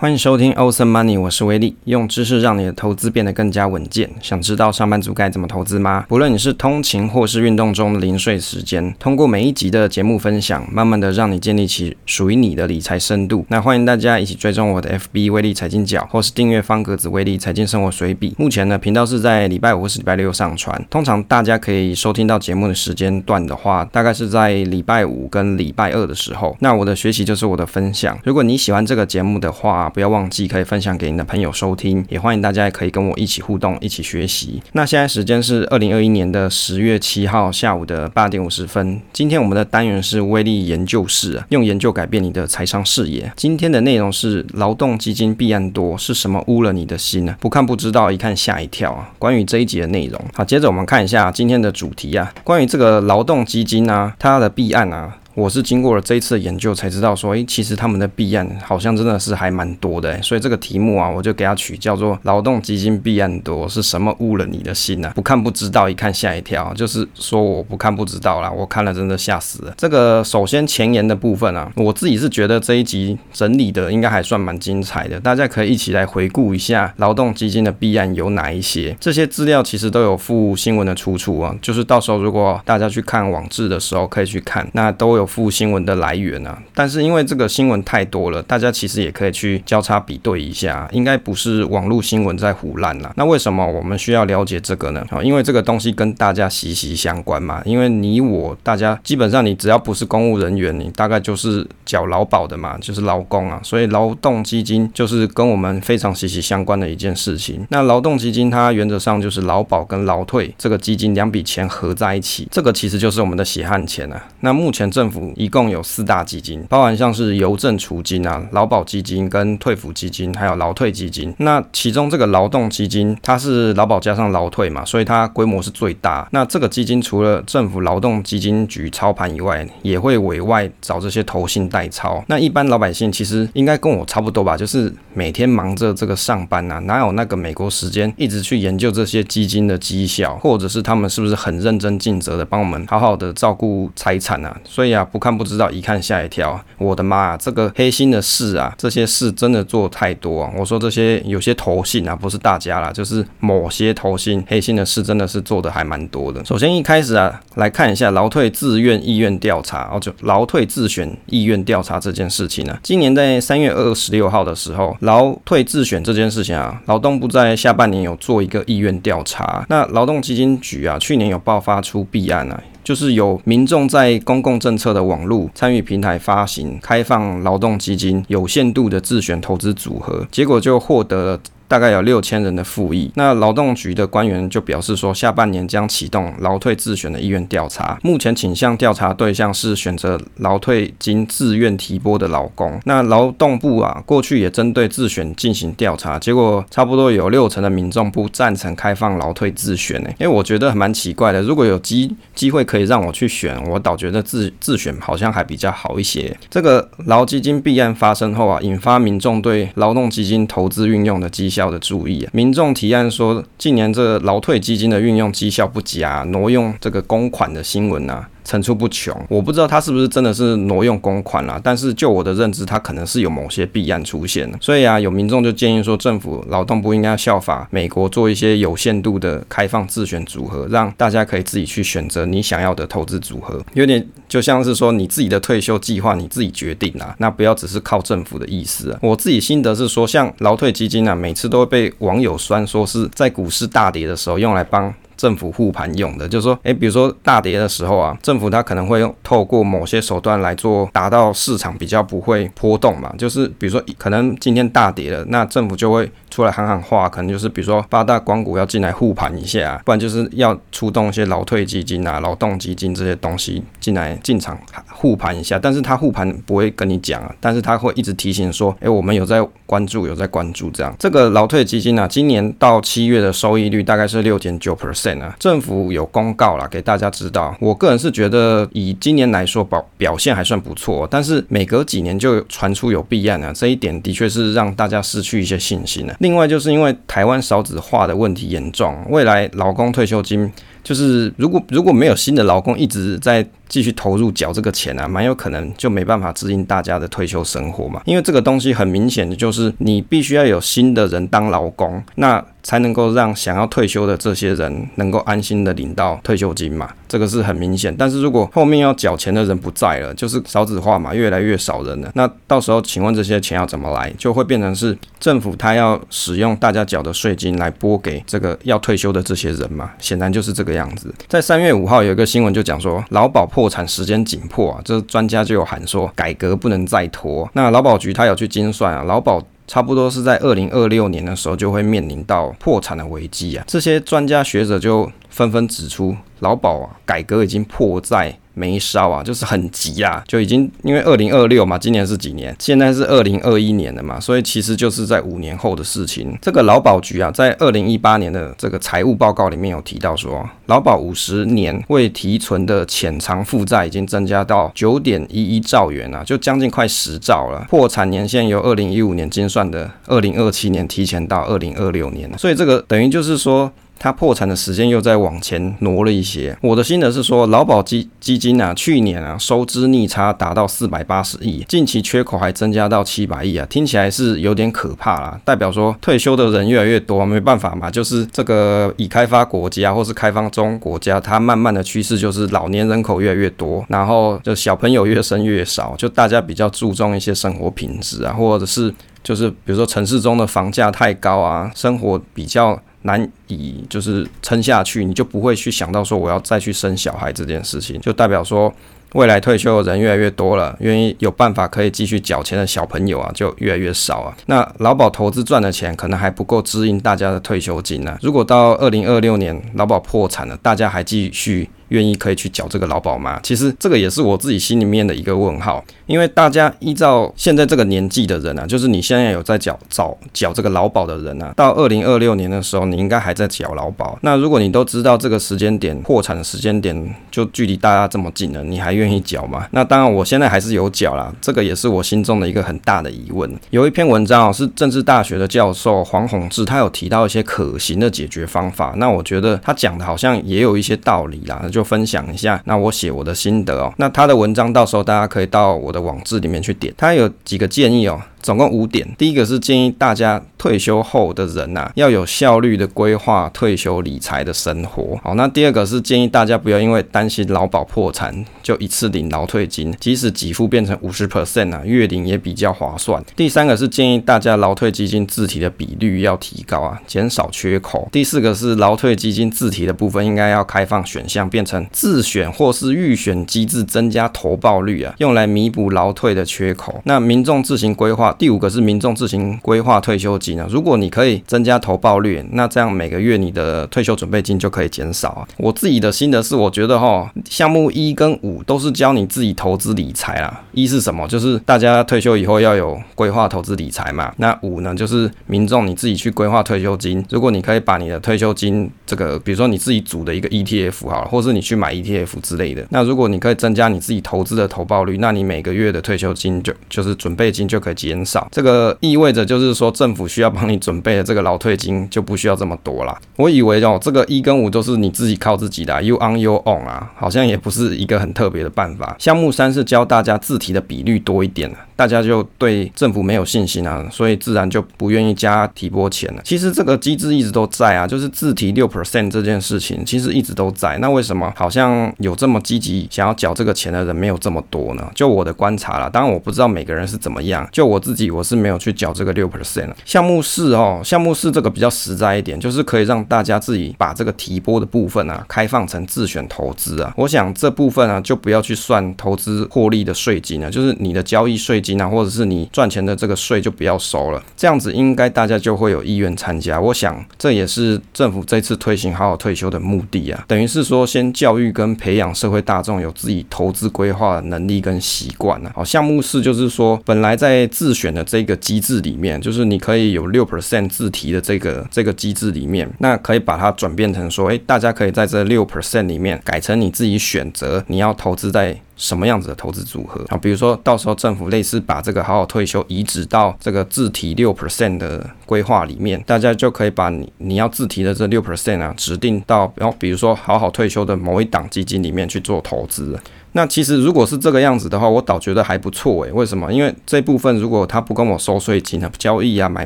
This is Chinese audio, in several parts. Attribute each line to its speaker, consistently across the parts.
Speaker 1: 欢迎收听 Awesome Money，我是威利，用知识让你的投资变得更加稳健。想知道上班族该怎么投资吗？不论你是通勤或是运动中的零碎时间，通过每一集的节目分享，慢慢的让你建立起属于你的理财深度。那欢迎大家一起追踪我的 FB 威利财经角，或是订阅方格子威利财经生活随笔。目前呢，频道是在礼拜五或是礼拜六上传。通常大家可以收听到节目的时间段的话，大概是在礼拜五跟礼拜二的时候。那我的学习就是我的分享。如果你喜欢这个节目的话，不要忘记可以分享给你的朋友收听，也欢迎大家也可以跟我一起互动，一起学习。那现在时间是二零二一年的十月七号下午的八点五十分。今天我们的单元是威利研究室，用研究改变你的财商视野。今天的内容是劳动基金弊案多，是什么污了你的心呢？不看不知道，一看吓一跳啊！关于这一集的内容，好，接着我们看一下今天的主题啊，关于这个劳动基金啊，它的弊案啊。我是经过了这一次的研究才知道说，诶，其实他们的弊案好像真的是还蛮多的，所以这个题目啊，我就给他取叫做“劳动基金弊案多”，是什么误了你的心呢、啊？不看不知道，一看吓一跳，就是说我不看不知道啦，我看了真的吓死了。这个首先前言的部分啊，我自己是觉得这一集整理的应该还算蛮精彩的，大家可以一起来回顾一下劳动基金的弊案有哪一些。这些资料其实都有附新闻的出处啊，就是到时候如果大家去看网志的时候可以去看，那都有。附新闻的来源啊，但是因为这个新闻太多了，大家其实也可以去交叉比对一下，应该不是网络新闻在胡乱啦。那为什么我们需要了解这个呢？啊，因为这个东西跟大家息息相关嘛。因为你我大家基本上你只要不是公务人员，你大概就是缴劳保的嘛，就是劳工啊。所以劳动基金就是跟我们非常息息相关的一件事情。那劳动基金它原则上就是劳保跟劳退这个基金两笔钱合在一起，这个其实就是我们的血汗钱啊。那目前政府一共有四大基金，包含像是邮政储金啊、劳保基金跟退抚基金，还有劳退基金。那其中这个劳动基金，它是劳保加上劳退嘛，所以它规模是最大。那这个基金除了政府劳动基金局操盘以外，也会委外找这些投信代操。那一般老百姓其实应该跟我差不多吧，就是每天忙着这个上班啊，哪有那个美国时间一直去研究这些基金的绩效，或者是他们是不是很认真尽责的帮我们好好的照顾财产啊？所以啊，不看不知道，一看吓一跳。我的妈啊，这个黑心的事啊，这些事真的做太多啊！我说这些有些投信啊，不是大家啦，就是某些投信黑心的事，真的是做的还蛮多的。首先一开始啊，来看一下劳退自愿意愿调查，哦，就劳退自选意愿调查这件事情呢、啊。今年在三月二十六号的时候，劳退自选这件事情啊，劳动部在下半年有做一个意愿调查。那劳动基金局啊，去年有爆发出弊案啊。就是有民众在公共政策的网络参与平台发行开放劳动基金有限度的自选投资组合，结果就获得了。大概有六千人的复议，那劳动局的官员就表示说，下半年将启动劳退自选的意愿调查，目前倾向调查对象是选择劳退金自愿提拨的劳工。那劳动部啊，过去也针对自选进行调查，结果差不多有六成的民众不赞成开放劳退自选呢。因为我觉得蛮奇怪的，如果有机机会可以让我去选，我倒觉得自自选好像还比较好一些。这个劳基金弊案发生后啊，引发民众对劳动基金投资运用的绩要的注意啊！民众提案说，近年这劳退基金的运用绩效不佳，挪用这个公款的新闻啊。层出不穷，我不知道他是不是真的是挪用公款啦，但是就我的认知，他可能是有某些弊案出现。所以啊，有民众就建议说，政府劳动部应该效法美国，做一些有限度的开放自选组合，让大家可以自己去选择你想要的投资组合，有点就像是说你自己的退休计划你自己决定啊，那不要只是靠政府的意思啊。我自己心得是说，像劳退基金啊，每次都会被网友酸说是在股市大跌的时候用来帮。政府护盘用的，就是说，诶、比如说大跌的时候啊，政府它可能会用透过某些手段来做，达到市场比较不会波动嘛。就是比如说，可能今天大跌了，那政府就会出来喊喊话，可能就是比如说八大光股要进来护盘一下，不然就是要出动一些劳退基金啊、劳动基金这些东西进来进场护盘一下。但是他护盘不会跟你讲啊，但是他会一直提醒说，诶、我们有在关注，有在关注这样。这个劳退基金啊，今年到七月的收益率大概是六点九 percent。政府有公告了，给大家知道。我个人是觉得，以今年来说，表表现还算不错。但是每隔几年就传出有弊案啊，这一点的确是让大家失去一些信心了。另外，就是因为台湾少子化的问题严重，未来劳工退休金。就是如果如果没有新的劳工一直在继续投入缴这个钱啊，蛮有可能就没办法支应大家的退休生活嘛。因为这个东西很明显的就是你必须要有新的人当劳工，那才能够让想要退休的这些人能够安心的领到退休金嘛。这个是很明显。但是如果后面要缴钱的人不在了，就是少子化嘛，越来越少人了，那到时候请问这些钱要怎么来？就会变成是政府他要使用大家缴的税金来拨给这个要退休的这些人嘛？显然就是这个样子。在三月五号有一个新闻就讲说，劳保破产时间紧迫啊，这专家就有喊说改革不能再拖。那劳保局他有去精算啊，劳保差不多是在二零二六年的时候就会面临到破产的危机啊。这些专家学者就纷纷指出，劳保啊改革已经迫在眉梢啊，就是很急啊，就已经因为二零二六嘛，今年是几年？现在是二零二一年了嘛，所以其实就是在五年后的事情。这个劳保局啊，在二零一八年的这个财务报告里面有提到说，劳保五十年未提存的潜藏负债已经增加到九点一一兆元啊，就将近快十兆了。破产年限由二零一五年精算的二零二七年提前到二零二六年，所以这个等于就是说。它破产的时间又再往前挪了一些。我的心得是说，劳保基基金啊，去年啊收支逆差达到四百八十亿，近期缺口还增加到七百亿啊，听起来是有点可怕啦。代表说退休的人越来越多，没办法嘛，就是这个已开发国家或是开放中国家，它慢慢的趋势就是老年人口越来越多，然后就小朋友越生越少，就大家比较注重一些生活品质啊，或者是就是比如说城市中的房价太高啊，生活比较。难以就是撑下去，你就不会去想到说我要再去生小孩这件事情，就代表说未来退休的人越来越多了，愿意有办法可以继续缴钱的小朋友啊就越来越少啊。那劳保投资赚的钱可能还不够支应大家的退休金呢、如果到二零二六年劳保破产了，大家还继续。愿意可以去缴这个劳保吗？其实这个也是我自己心里面的一个问号，因为大家依照现在这个年纪的人啊，就是你现在有在缴缴缴这个劳保的人啊，到二零二六年的时候，你应该还在缴劳保。那如果你都知道这个时间点破产的时间点就距离大家这么近了，你还愿意缴吗？那当然，我现在还是有缴啦，这个也是我心中的一个很大的疑问。有一篇文章哦，是政治大学的教授黄宏志，他有提到一些可行的解决方法。那我觉得他讲的好像也有一些道理啦。就分享一下，那我写我的心得哦。那他的文章到时候大家可以到我的网志里面去点，他有几个建议哦。总共五点，第一个是建议大家退休后的人呐、要有效率的规划退休理财的生活。好，那第二个是建议大家不要因为担心劳保破产就一次领劳退金，即使给付变成五十 percent 啊，月领也比较划算。第三个是建议大家劳退基金自提的比率要提高啊，减少缺口。第四个是劳退基金自提的部分应该要开放选项，变成自选或是预选机制，增加投报率啊，用来弥补劳退的缺口。那民众自行规划。第五个是民众自行规划退休金啊，如果你可以增加投报率，那这样每个月你的退休准备金就可以减少啊。我自己的心得是，我觉得哈，项目一跟五都是教你自己投资理财啦。一是什么？就是大家退休以后要有规划投资理财嘛。那五呢，就是民众你自己去规划退休金。如果你可以把你的退休金这个，比如说你自己组的一个 ETF 好了，或是你去买 ETF 之类的，那如果你可以增加你自己投资的投报率，那你每个月的退休金就就是准备金就可以减。少，这个意味着就是说，政府需要帮你准备的这个劳退金就不需要这么多啦。我以为哦，这个一跟五都是你自己靠自己的，you on you on 啊，好像也不是一个很特别的办法。项目三是教大家自提的比率多一点了。大家就对政府没有信心啊，所以自然就不愿意加提拨钱了。其实这个机制一直都在啊，就是自提六 percent 这件事情，其实一直都在。那为什么好像有这么积极想要缴这个钱的人没有这么多呢？就我的观察啦，当然我不知道每个人是怎么样。就我自己，我是没有去缴这个六 percent。项目四哦，项目四这个比较实在一点，就是可以让大家自己把这个提拨的部分啊，开放成自选投资啊。我想这部分啊，就不要去算投资获利的税金了，就是你的交易税金啊。或者是你赚钱的这个税就不要收了，这样子应该大家就会有意愿参加。我想这也是政府这次推行好好退休的目的啊，等于是说先教育跟培养社会大众有自己投资规划的能力跟习惯啊。好，项目四就是说，本来在自选的这个机制里面，就是你可以有有六 percent 自提的这个这个机制里面，那可以把它转变成说，诶，大家可以在这六 percent 里面改成你自己选择你要投资在。什么样子的投资组合啊？比如说到时候政府类似把这个好好退休移植到这个自提六 percent 的规划里面，大家就可以把你你要自提的这六 percent 啊指定到，然后比如说好好退休的某一档基金里面去做投资。那其实如果是这个样子的话，我倒觉得还不错诶。为什么？因为这部分如果他不跟我收税金啊，交易啊买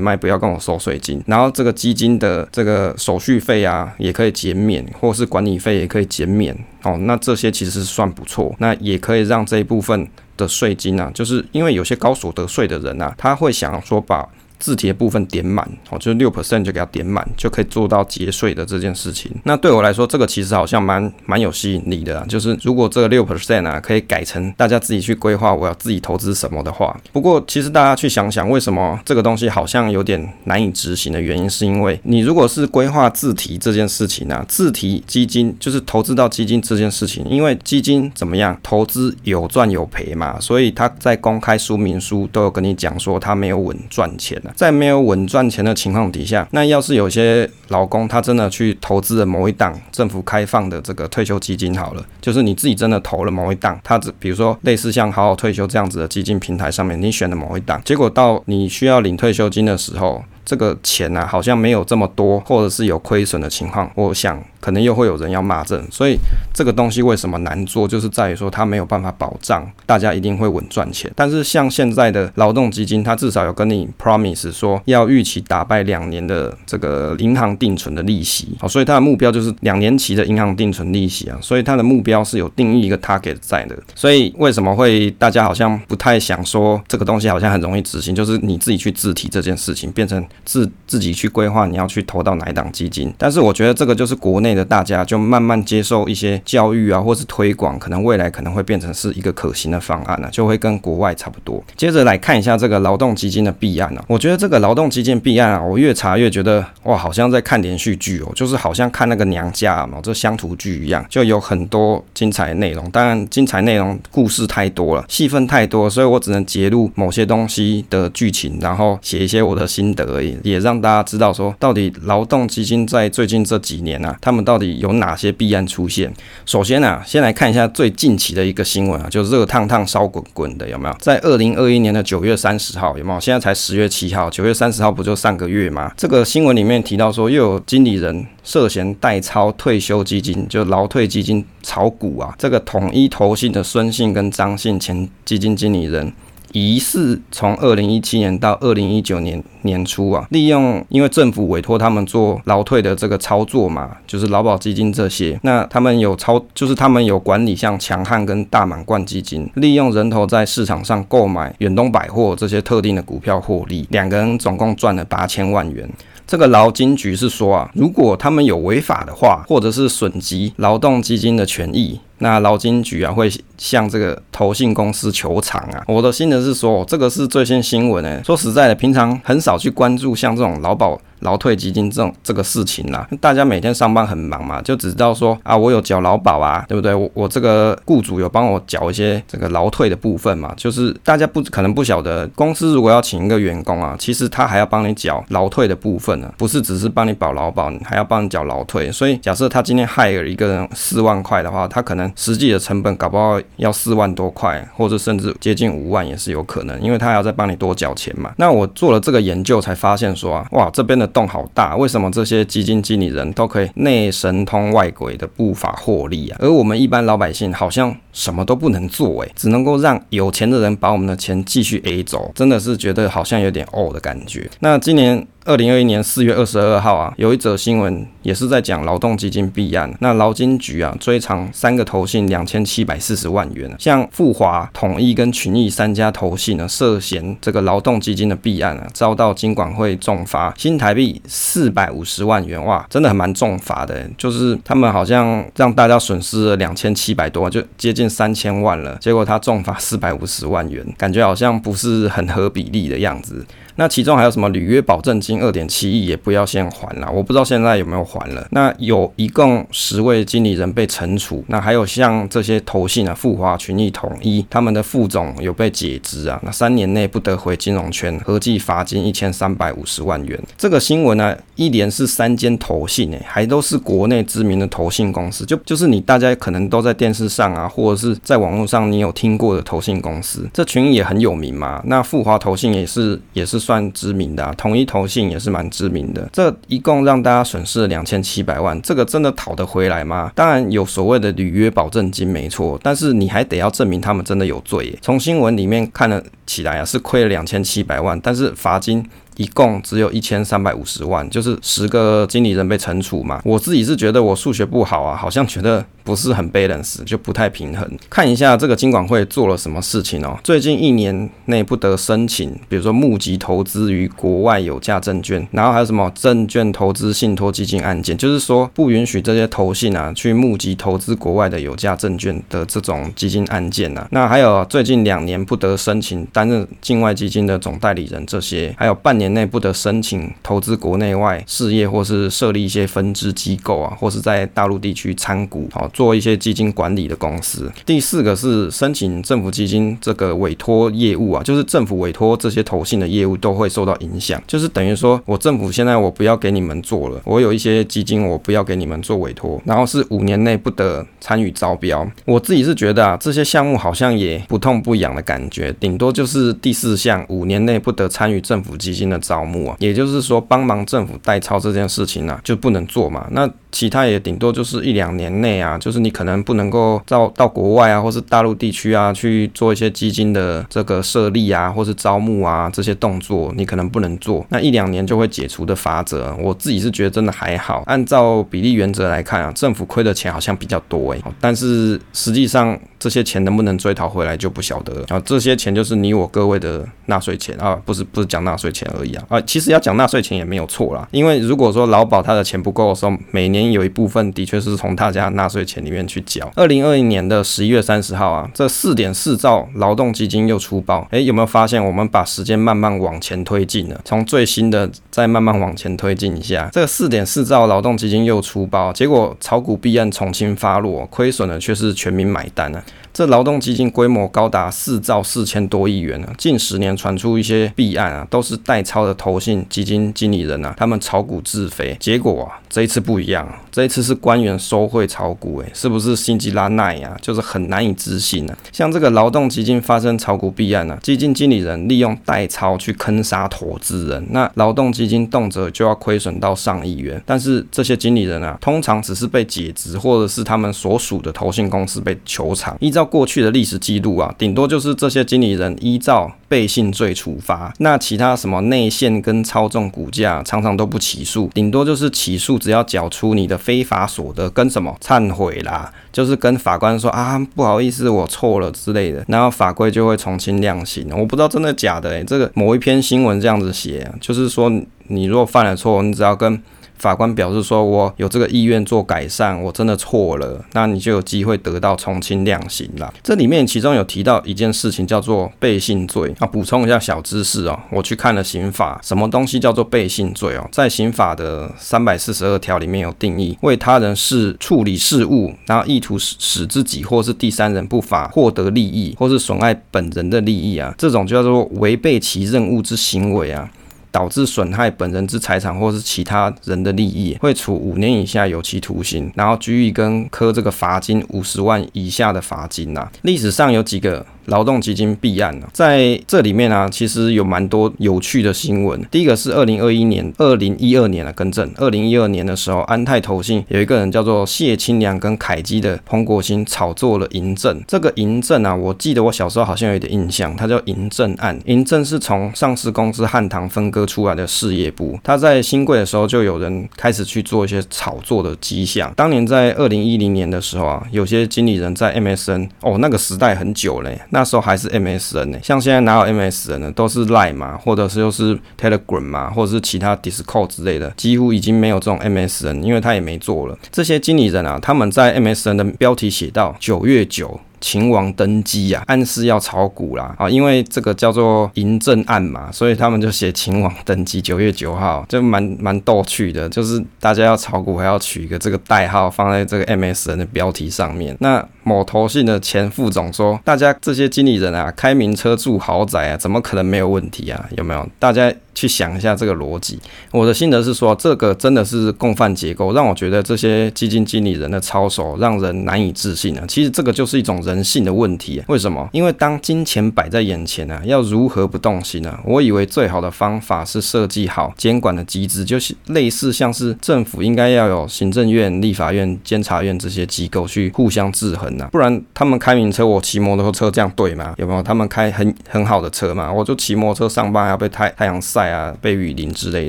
Speaker 1: 卖不要跟我收税金，然后这个基金的这个手续费啊也可以减免，或是管理费也可以减免哦。那这些其实算不错，那也可以让这一部分的税金啊，就是因为有些高所得税的人啊，他会想说把。自提的部分点满哦，就是六 percent 就给它点满，就可以做到节税的这件事情。那对我来说，这个其实好像蛮蛮有吸引力的啊。就是如果这个六 percent 啊，可以改成大家自己去规划我要自己投资什么的话。不过，其实大家去想想，为什么这个东西好像有点难以执行的原因，是因为你如果是规划自提这件事情啊，自提基金就是投资到基金这件事情，因为基金怎么样，投资有赚有赔嘛，所以他在公开说明书都有跟你讲说他没有稳赚钱的在没有稳赚钱的情况底下，那要是有些老公他真的去投资了某一档政府开放的这个退休基金，好了，就是你自己真的投了某一档，他只比如说类似像好好退休这样子的基金平台上面，你选了某一档，结果到你需要领退休金的时候，这个钱呢、好像没有这么多，或者是有亏损的情况，我想。可能又会有人要骂阵，所以这个东西为什么难做，就是在于说它没有办法保障大家一定会稳赚钱。但是像现在的劳动基金，它至少有跟你 promise 说要预期打败两年的这个银行定存的利息，好，所以它的目标就是两年期的银行定存利息啊，所以它的目标是有定义一个 target 在的。所以为什么会大家好像不太想说这个东西好像很容易执行，就是你自己去自提这件事情，变成自自己去规划你要去投到哪一档基金。但是我觉得这个就是国内。的大家就慢慢接受一些教育啊，或是推广，可能未来可能会变成是一个可行的方案呢、就会跟国外差不多。接着来看一下这个劳动基金的弊案呢、啊，我觉得这个劳动基金弊案啊，我越查越觉得哇，好像在看连续剧哦，就是好像看那个娘家嘛，这乡土剧一样，就有很多精彩内容。当然，精彩内容故事太多了，戏份太多，所以我只能截录某些东西的剧情，然后写一些我的心得也让大家知道说，到底劳动基金在最近这几年啊，他们到底有哪些弊案出现？首先啊，先来看一下最近期的一个新闻啊，就热烫烫烧滚滚的有没有？在二零二一年的九月三十号有没有？现在才十月七号，九月三十号不就上个月吗？这个新闻里面提到说，又有经理人涉嫌代操退休基金，就劳退基金炒股啊。这个统一投信的孙姓跟张姓前基金经理人。疑似从二零一七年到二零一九年年初啊，利用因为政府委托他们做劳退的这个操作嘛，就是劳保基金这些，那他们有操，就是他们有管理像强悍跟大满贯基金，利用人头在市场上购买远东百货这些特定的股票获利，两个人总共赚了八千万元。这个劳金局是说啊，如果他们有违法的话，或者是损及劳动基金的权益。那劳金局啊会向这个投信公司求偿啊。我的心得是说，这个是最新新闻诶。说实在的，平常很少去关注像这种劳保。劳退基金这种这个事情啦，大家每天上班很忙嘛，就只知道说啊，我有缴劳保啊，对不对？我我这个雇主有帮我缴一些这个劳退的部分嘛，就是大家不可能不晓得，公司如果要请一个员工啊，其实他还要帮你缴劳退的部分呢，不是只是帮你保劳保，你还要帮你缴劳退。所以假设他今天害了一个人四万块的话，他可能实际的成本搞不好要四万多块，或者甚至接近五万也是有可能，因为他还要再帮你多缴钱嘛。那我做了这个研究才发现说啊，哇，这边的。洞好大，为什么这些基金经理人都可以内神通外鬼的步伐获利啊？而我们一般老百姓好像什么都不能做，诶，只能够让有钱的人把我们的钱继续 A 走，真的是觉得好像有点哦的感觉。那今年。二零二一年四月二十二号啊，有一则新闻也是在讲劳动基金弊案。那劳金局啊追偿三个投信两千七百四十万元，像富华、统一跟群益三家投信呢涉嫌这个劳动基金的弊案啊，遭到金管会重罚新台币四百五十万元。哇，真的还蛮重罚的，就是他们好像让大家损失了两千七百多，就接近三千万了。结果他重罚四百五十万元，感觉好像不是很合比例的样子。那其中还有什么履约保证金二点七亿也不要先还了，我不知道现在有没有还了。那有一共十位经理人被惩处，那还有像这些投信啊，富华、群益、统一，他们的副总有被解职啊，那三年内不得回金融圈，合计罚金一千三百五十万元。这个新闻呢、一连是三间投信诶，还都是国内知名的投信公司，就就是你大家可能都在电视上啊，或者是在网络上你有听过的投信公司，这群也很有名嘛。那富华投信也是也是。算知名的啊，统一投信也是蛮知名的。这一共让大家损失了两千七百万，这个真的讨得回来吗？当然有所谓的履约保证金没错，但是你还得要证明他们真的有罪。从新闻里面看了起来啊，是亏了两千七百万，但是罚金。一共只有一千三百五十万，就是十个经理人被惩处嘛。我自己是觉得我数学不好啊，好像觉得不是很 balance，就不太平衡。看一下这个金管会做了什么事情哦。最近一年内不得申请，比如说募集投资于国外有价证券，然后还有什么证券投资信托基金案件，就是说不允许这些投信啊去募集投资国外的有价证券的这种基金案件啊。那还有最近两年不得申请担任境外基金的总代理人，这些还有半年。年内不得申请投资国内外事业，或是设立一些分支机构啊，或是在大陆地区参股，好做一些基金管理的公司。第四个是申请政府基金这个委托业务啊，就是政府委托这些投信的业务都会受到影响，就是等于说我政府现在我不要给你们做了，我有一些基金我不要给你们做委托，然后是五年内不得参与招标。我自己是觉得啊，这些项目好像也不痛不痒的感觉，顶多就是第四项五年内不得参与政府基金的招募啊，也就是说帮忙政府代操这件事情呢、啊，就不能做嘛。那其他也顶多就是一两年内啊，就是你可能不能够到到国外啊，或是大陆地区啊去做一些基金的这个设立啊，或是招募啊这些动作，你可能不能做。那一两年就会解除的法则，我自己是觉得真的还好。按照比例原则来看啊，政府亏的钱好像比较多诶、但是实际上这些钱能不能追讨回来就不晓得了。啊，这些钱就是你我各位的纳税钱啊，不是不是讲纳税钱而啊。啊，其实要讲纳税钱也没有错啦，因为如果说劳保他的钱不够的时候，每年有一部分的确是从大家纳税钱里面去缴。二零二一年的十一月三十号啊，这四点四兆劳动基金又出包，诶，有没有发现我们把时间慢慢往前推进了？从最新的再慢慢往前推进一下，这个四点四兆劳动基金又出包，结果炒股弊案重新发落，亏损的却是全民买单啊。这劳动基金规模高达四兆四千多亿元啊，近十年传出一些弊案啊，都是代操的投信基金经理人啊，他们炒股自肥，结果啊，这一次不一样，这一次是官员收贿炒股，诶，是不是辛吉拉奈呀？就是很难以置信呢、啊。像这个劳动基金发生炒股弊案啊，基金经理人利用代操去坑杀投资人，那劳动基金动辄就要亏损到上亿元，但是这些经理人啊，通常只是被解职，或者是他们所属的投信公司被求偿，依照。过去的历史记录啊，顶多就是这些经理人依照背信罪处罚，那其他什么内内线跟操纵股价，常常都不起诉，顶多就是起诉，只要缴出你的非法所得跟什么忏悔啦，就是跟法官说啊，不好意思，我错了之类的，然后法规就会从轻量刑。我不知道真的假的诶、这个某一篇新闻这样子写，就是说你如果犯了错，你只要跟法官表示说：“我有这个意愿做改善，我真的错了，那你就有机会得到从轻量刑了。”这里面其中有提到一件事情，叫做背信罪。啊，补充一下小知识哦，我去看了刑法，什么东西叫做背信罪哦？在刑法的三百四十二条里面有定义：为他人事处理事务，然后意图使使自己或是第三人不法获得利益，或是损害本人的利益啊，这种就叫做违背其任务之行为啊。导致损害本人之财产或是其他人的利益，会处五年以下有期徒刑，然后拘役跟科这个罚金五十万以下的罚金呐、历史上有几个。劳动基金弊案呢，在这里面啊，其实有蛮多有趣的新闻。第一个是二零二一年、二零一二年的更正。二零一二年的时候，安泰投信有一个人叫做谢清良跟凯基的彭国兴炒作了银证。这个银证啊，我记得我小时候好像有点印象，它叫银证案。银证是从上市公司汉唐分割出来的事业部。它在新贵的时候，就有人开始去做一些炒作的迹象。当年在二零一零年的时候啊，有些经理人在 MSN，哦，那个时代很久嘞。那时候还是 MSN 呢，像现在哪有 MSN 呢？都是 Line 嘛，或者是又是 Telegram 嘛，或者是其他 Discord 之类的，几乎已经没有这种 MSN，因为他也没做了。这些经理人啊，他们在 MSN 的标题写到九月九。秦王登基啊，暗示要炒股啦啊，因为这个叫做嬴政案嘛，所以他们就写秦王登基九月九号，就蛮蛮逗趣的，就是大家要炒股还要取一个这个代号放在这个 MSN 的标题上面。那某投信的前副总说，大家这些经理人啊，开名车住豪宅啊，怎么可能没有问题啊？有没有？大家去想一下这个逻辑。我的心得是说，这个真的是共犯结构，让我觉得这些基金经理人的操守让人难以置信啊。其实这个就是一种人性的问题。为什么？因为当金钱摆在眼前啊，要如何不动心呢？我以为最好的方法是设计好监管的机制，就是类似像是政府应该要有行政院、立法院、监察院这些机构去互相制衡不然他们开名车，我骑摩托车这样对吗？有没有？他们开很很好的车嘛，我就骑摩托车上班，还要被太太阳晒啊，被雨淋之类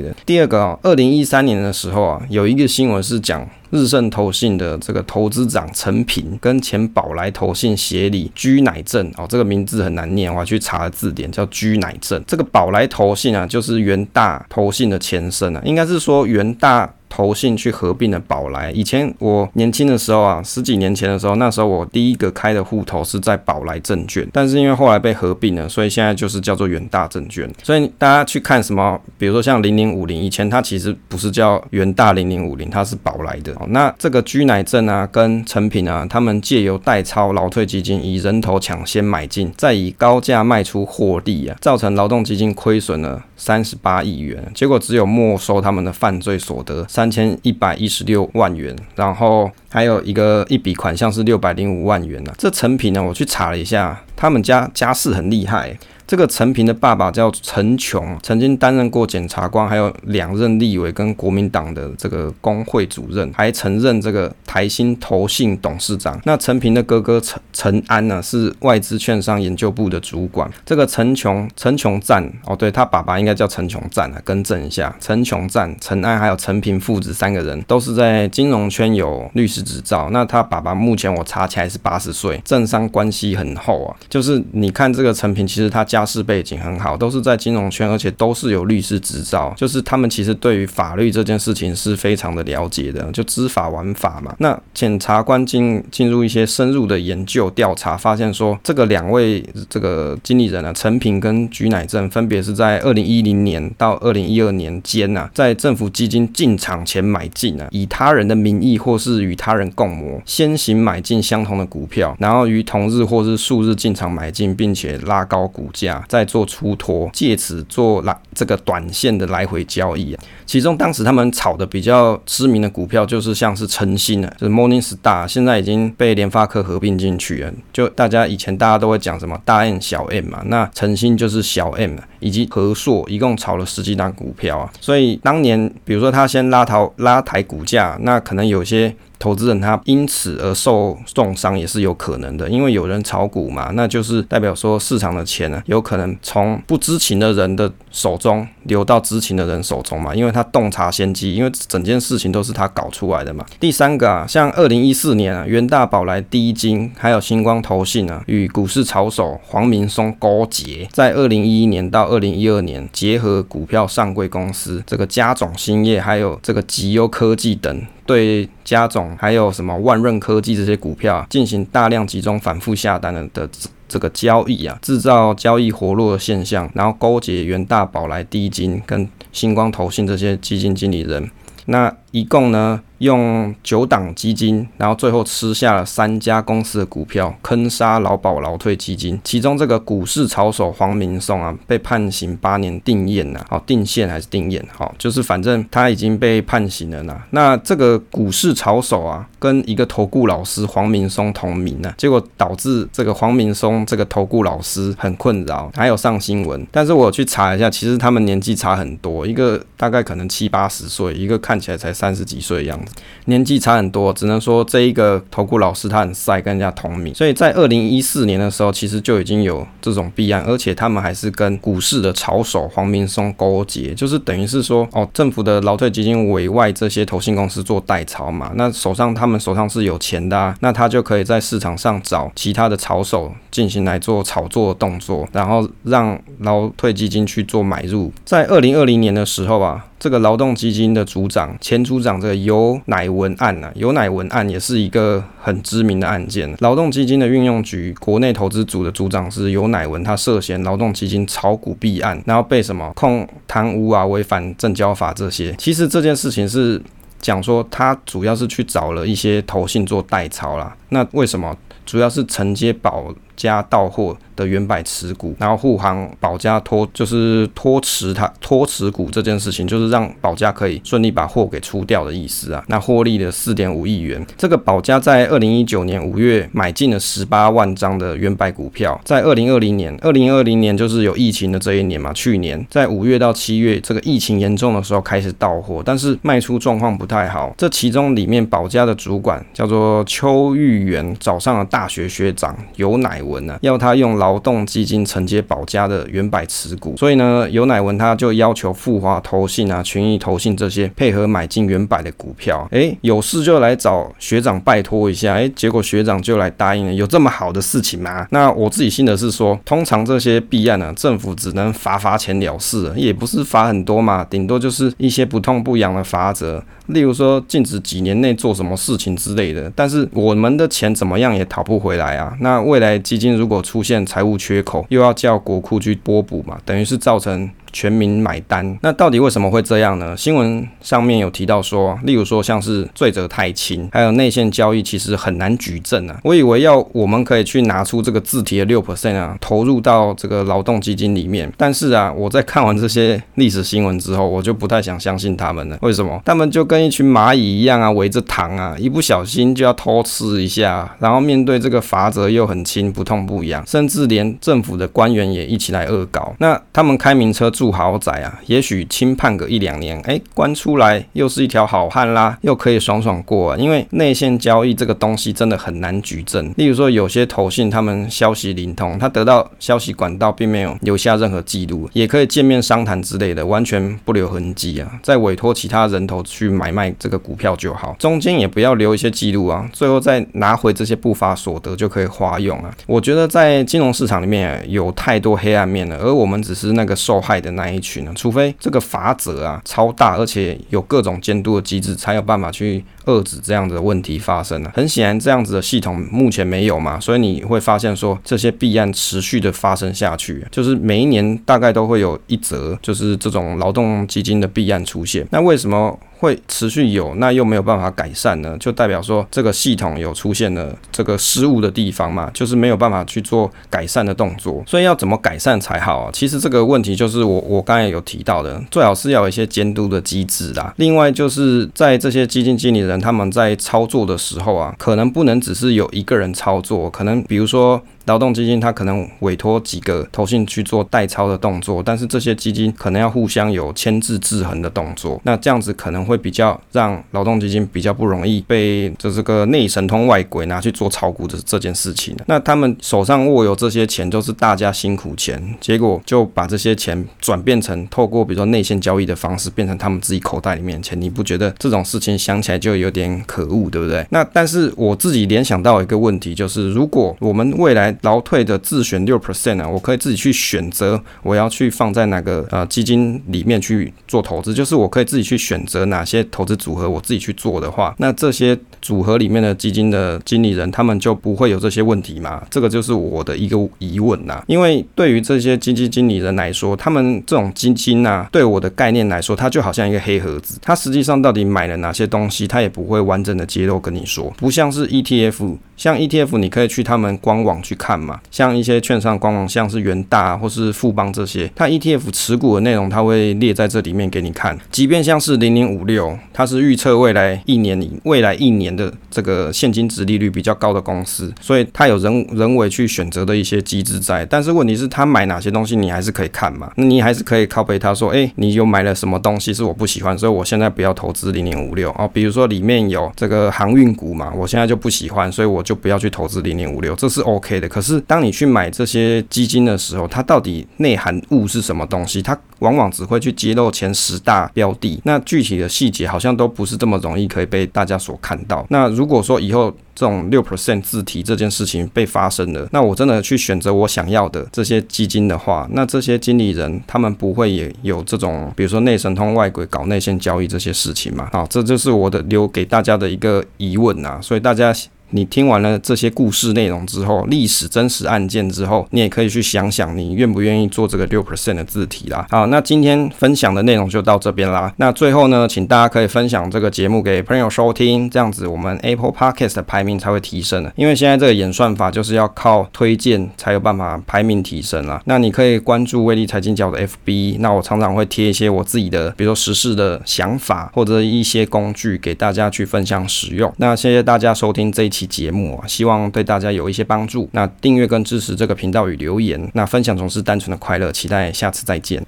Speaker 1: 的。第二个哦，二零一三年的时候啊，有一个新闻是讲日盛投信的这个投资长陈平跟前宝来投信协理居乃正哦，这个名字很难念，我还去查了字典，叫居乃正。这个宝来投信啊，就是元大投信的前身啊，应该是说元大。投信去合并的宝来。以前我年轻的时候啊，十几年前的时候，那时候我第一个开的户头是在宝来证券，但是因为后来被合并了，所以现在就是叫做远大证券。所以大家去看什么，比如说像零零五零，以前它其实不是叫远大零零五零，它是宝来的。那这个居乃正啊，跟陈平啊，他们借由代操劳退基金，以人头抢先买进，再以高价卖出获利啊，造成劳动基金亏损了三十八亿元，结果只有没收他们的犯罪所得三三千一百一十六万元，然后还有一个一笔款项是六百零五万元呢、这成品呢，我去查了一下，他们家家世很厉害。这个陈平的爸爸叫陈琼，曾经担任过检察官，还有两任立委跟国民党的这个工会主任，还曾任这个台新投信董事长。那陈平的哥哥陈陈安呢，是外资券商研究部的主管。这个陈琼陈琼赞哦，对，他爸爸应该叫陈琼赞啊，更正一下，陈琼赞、陈安还有陈平父子三个人都是在金融圈有律师执照。那他爸爸目前我查起来是八十岁，政商关系很厚啊。就是你看这个陈平，其实他。家世背景很好，都是在金融圈，而且都是有律师执照。就是他们其实对于法律这件事情是非常的了解的，就知法玩法嘛。那检察官进进入一些深入的研究调查，发现说这个两位这个经理人啊，陈平跟居乃正，分别是在二零一零年到二零一二年间呐，在政府基金进场前买进啊，以他人的名义或是与他人共谋，先行买进相同的股票，然后于同日或是数日进场买进，并且拉高股价。再做出脱，借此做来这个短线的来回交易啊。其中当时他们炒的比较知名的股票，就是像是晨星啊，就是 Morningstar，现在已经被联发科合并进去了。就大家以前大家都会讲什么大 M 小 M 嘛，那晨星就是小 M 以及和硕，一共炒了十几档股票啊。所以当年比如说他先拉抬拉抬股价，那可能有些。投资人他因此而受重伤也是有可能的，因为有人炒股嘛，那就是代表说市场的钱呢，有可能从不知情的人的手中流到知情的人手中嘛，因为他洞察先机，因为整件事情都是他搞出来的嘛。第三个啊，像二零一四年啊，元大宝来第一金还有星光投信啊，与股市炒手黄明松勾结，在二零一一年到二零一二年，结合股票上柜公司这个嘉种兴业还有这个极优科技等。对嘉还有什么万润科技这些股票进行大量集中反复下单的的这个交易啊，制造交易活络的现象，然后勾结元大宝来低金跟星光投信这些基金经理人，那一共呢？用九档基金，然后最后吃下了三家公司的股票，坑杀劳保劳退基金。其中这个股市炒手黄明松啊，被判刑八年定谳呐，好定线还是定谳？好，就是反正他已经被判刑了呐。那这个股市炒手啊，跟一个投顾老师黄明松同名呢，结果导致这个黄明松这个投顾老师很困扰，还有上新闻。但是我去查一下，其实他们年纪差很多，一个大概可能七八十岁，一个看起来才三三十几岁的样子。年纪差很多，只能说这一个投顾老师他很帅，跟人家同名。所以在二零一四年的时候，其实就已经有这种弊案，而且他们还是跟股市的炒手黄明松勾结，就是等于是说，哦，政府的劳退基金委外这些投信公司做代操嘛，那手上他们手上是有钱的啊，那他就可以在市场上找其他的炒手进行来做炒作动作，然后让劳退基金去做买入。在二零二零年的时候啊。这个劳动基金的组长，前组长这个尤乃文案啊，尤乃文案也是一个很知名的案件。劳动基金的运用局国内投资组的组长是尤乃文，他涉嫌劳动基金炒股弊案，然后被什么控贪污啊、违反证交法这些。其实这件事情是讲说他主要是去找了一些投信做代操啦。那为什么？主要是承接保家到货的原百持股，然后护航保家拖，就是拖持它拖持股这件事情，就是让保家可以顺利把货给出掉的意思啊。那获利了四点五亿元。这个保家在二零一九年五月买进了十八万张的原百股票，在二零二零年，二零二零年就是有疫情的这一年嘛，去年在五月到七月这个疫情严重的时候开始到货，但是卖出状况不太好。这其中里面保家的主管叫做邱玉元，找上了大学学长游乃文呢，要他用劳动基金承接保家的原百持股，所以呢，游乃文他就要求复华投信啊、群益投信这些配合买进原百的股票。哎，有事就来找学长拜托一下，哎，结果学长就来答应了，有这么好的事情吗？那我自己信的是说，通常这些弊案呢，政府只能罚罚钱了事，也不是罚很多嘛，顶多就是一些不痛不痒的罚则。例如说禁止几年内做什么事情之类的，但是我们的钱怎么样也讨不回来啊。那未来基金如果出现财务缺口，又要叫国库去拨补嘛，等于是造成。全民买单，那到底为什么会这样呢？新闻上面有提到说，例如说像是罪责太轻，还有内线交易其实很难举证啊。我以为要我们可以去拿出这个自提的六 percent 啊，投入到这个劳动基金里面，但是啊，我在看完这些历史新闻之后，我就不太想相信他们了。为什么？他们就跟一群蚂蚁一样啊，围着糖啊，一不小心就要偷吃一下，然后面对这个罚则又很轻，不痛不痒，甚至连政府的官员也一起来恶搞。那他们开名车住。住豪宅啊，也许轻判个一两年，哎，关出来又是一条好汉啦，又可以爽爽过啊。因为内线交易这个东西真的很难举证。例如说，有些投信他们消息灵通，他得到消息管道并没有留下任何记录，也可以见面商谈之类的，完全不留痕迹啊。再委托其他人头去买卖这个股票就好，中间也不要留一些记录啊，最后再拿回这些不法所得就可以花用了。我觉得在金融市场里面有太多黑暗面了，而我们只是那个受害的。那一群呢？除非这个法则啊超大，而且有各种监督的机制，才有办法去遏制这样的问题发生了。很显然，这样子的系统目前没有嘛，所以你会发现说这些弊案持续的发生下去，就是每一年大概都会有一则，就是这种劳动基金的弊案出现。那为什么？会持续有，那又没有办法改善呢？就代表说这个系统有出现了这个失误的地方嘛，就是没有办法去做改善的动作。所以要怎么改善才好啊？其实这个问题就是我我刚才有提到的，最好是要有一些监督的机制啦。另外就是在这些基金经理人他们在操作的时候啊，可能不能只是有一个人操作，可能比如说。劳动基金它可能委托几个投信去做代操的动作，但是这些基金可能要互相有牵制制衡的动作，那这样子可能会比较让劳动基金比较不容易被这这个内神通外鬼拿去做炒股的这件事情。那他们手上握有这些钱，都是大家辛苦钱，结果就把这些钱转变成透过比如说内线交易的方式，变成他们自己口袋里面钱。你不觉得这种事情想起来就有点可恶，对不对？那但是我自己联想到一个问题，就是如果我们未来劳退的自选六 percent 啊，我可以自己去选择我要去放在哪个呃基金里面去做投资，就是我可以自己去选择哪些投资组合，我自己去做的话，那这些组合里面的基金的经理人他们就不会有这些问题嘛？这个就是我的一个疑问呐。因为对于这些基金经理人来说，他们这种基金啊，对我的概念来说，它就好像一个黑盒子，它实际上到底买了哪些东西，它也不会完整的揭露跟你说，不像是 ETF。像 ETF，你可以去他们官网去看嘛。像一些券商官网，像是元大或是富邦这些，它 ETF 持股的内容，它会列在这里面给你看。即便像是零零五六，它是预测未来一年里未来一年的这个现金殖利率比较高的公司，所以它有人人为去选择的一些机制在。但是问题是，他买哪些东西，你还是可以看嘛。那你还是可以靠北他说，哎、你有买了什么东西是我不喜欢，所以我现在不要投资零零五六哦。比如说里面有这个航运股嘛，我现在就不喜欢，所以我。就不要去投资零零五六，这是 OK 的。可是当你去买这些基金的时候，它到底内含物是什么东西？它往往只会去揭露前十大标的，那具体的细节好像都不是这么容易可以被大家所看到。那如果说以后这种六 percent 自提这件事情被发生了，那我真的去选择我想要的这些基金的话，那这些经理人他们不会也有这种，比如说内神通外鬼搞内线交易这些事情嘛？好，这就是我的留给大家的一个疑问啊，所以大家。你听完了这些故事内容之后，历史真实案件之后，你也可以去想想，你愿不愿意做这个六 percent 的字体啦。好，那今天分享的内容就到这边啦。那最后呢，请大家可以分享这个节目给朋友收听，这样子我们 Apple Podcast 的排名才会提升。因为现在这个演算法就是要靠推荐才有办法排名提升啦。那你可以关注威力财经角的 FB，那我常常会贴一些我自己的，比如说时事的想法或者一些工具给大家去分享使用。那谢谢大家收听这一期节目啊，希望对大家有一些帮助。那订阅跟支持这个频道与留言，那分享总是单纯的快乐，期待下次再见。